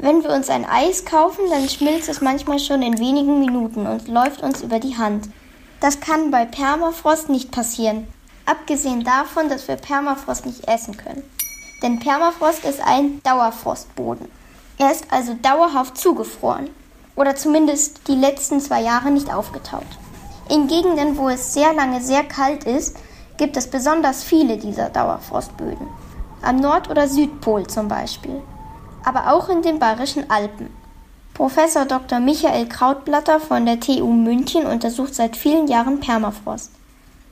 Wenn wir uns ein Eis kaufen, dann schmilzt es manchmal schon in wenigen Minuten und läuft uns über die Hand. Das kann bei Permafrost nicht passieren. Abgesehen davon, dass wir Permafrost nicht essen können. Denn Permafrost ist ein Dauerfrostboden. Er ist also dauerhaft zugefroren. Oder zumindest die letzten zwei Jahre nicht aufgetaut. In Gegenden, wo es sehr lange sehr kalt ist, gibt es besonders viele dieser Dauerfrostböden. Am Nord- oder Südpol zum Beispiel aber auch in den Bayerischen Alpen. Professor Dr. Michael Krautblatter von der TU München untersucht seit vielen Jahren Permafrost.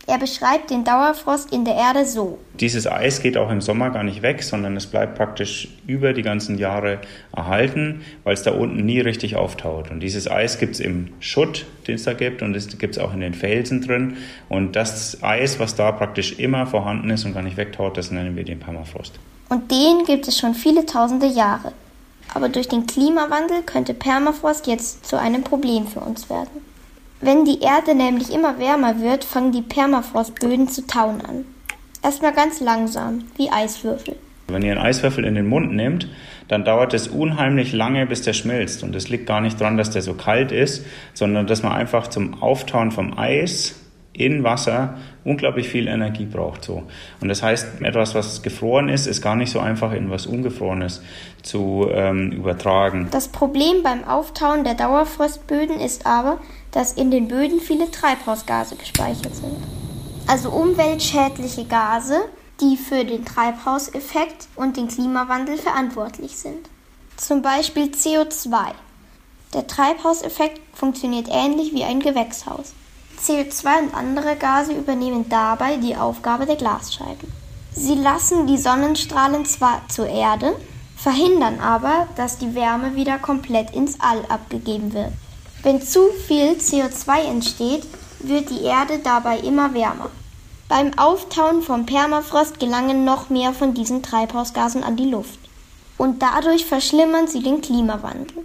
Er beschreibt den Dauerfrost in der Erde so. Dieses Eis geht auch im Sommer gar nicht weg, sondern es bleibt praktisch über die ganzen Jahre erhalten, weil es da unten nie richtig auftaut. Und dieses Eis gibt es im Schutt, den es da gibt, und es gibt es auch in den Felsen drin. Und das Eis, was da praktisch immer vorhanden ist und gar nicht wegtaut, das nennen wir den Permafrost. Und den gibt es schon viele tausende Jahre. Aber durch den Klimawandel könnte Permafrost jetzt zu einem Problem für uns werden. Wenn die Erde nämlich immer wärmer wird, fangen die Permafrostböden zu tauen an. Erstmal ganz langsam, wie Eiswürfel. Wenn ihr einen Eiswürfel in den Mund nehmt, dann dauert es unheimlich lange, bis der schmilzt. Und es liegt gar nicht daran, dass der so kalt ist, sondern dass man einfach zum Auftauen vom Eis in Wasser unglaublich viel Energie braucht. So. Und das heißt, etwas, was gefroren ist, ist gar nicht so einfach in was Ungefrorenes zu ähm, übertragen. Das Problem beim Auftauen der Dauerfrostböden ist aber, dass in den Böden viele Treibhausgase gespeichert sind. Also umweltschädliche Gase, die für den Treibhauseffekt und den Klimawandel verantwortlich sind. Zum Beispiel CO2. Der Treibhauseffekt funktioniert ähnlich wie ein Gewächshaus. CO2 und andere Gase übernehmen dabei die Aufgabe der Glasscheiben. Sie lassen die Sonnenstrahlen zwar zur Erde, verhindern aber, dass die Wärme wieder komplett ins All abgegeben wird. Wenn zu viel CO2 entsteht, wird die Erde dabei immer wärmer. Beim Auftauen vom Permafrost gelangen noch mehr von diesen Treibhausgasen an die Luft. Und dadurch verschlimmern sie den Klimawandel.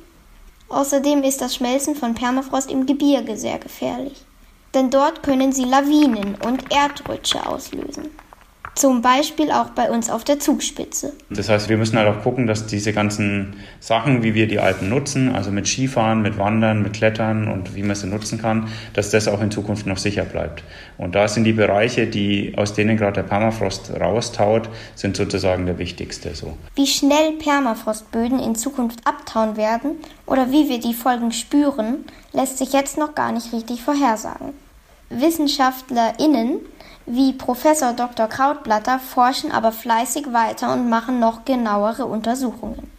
Außerdem ist das Schmelzen von Permafrost im Gebirge sehr gefährlich denn dort können sie Lawinen und Erdrutsche auslösen. Zum Beispiel auch bei uns auf der Zugspitze. Das heißt, wir müssen halt auch gucken, dass diese ganzen Sachen, wie wir die Alpen nutzen, also mit Skifahren, mit Wandern, mit Klettern und wie man sie nutzen kann, dass das auch in Zukunft noch sicher bleibt. Und da sind die Bereiche, die, aus denen gerade der Permafrost raustaut, sind sozusagen der wichtigste. So. Wie schnell Permafrostböden in Zukunft abtauen werden oder wie wir die Folgen spüren, lässt sich jetzt noch gar nicht richtig vorhersagen. WissenschaftlerInnen wie Professor Dr. Krautblatter forschen aber fleißig weiter und machen noch genauere Untersuchungen.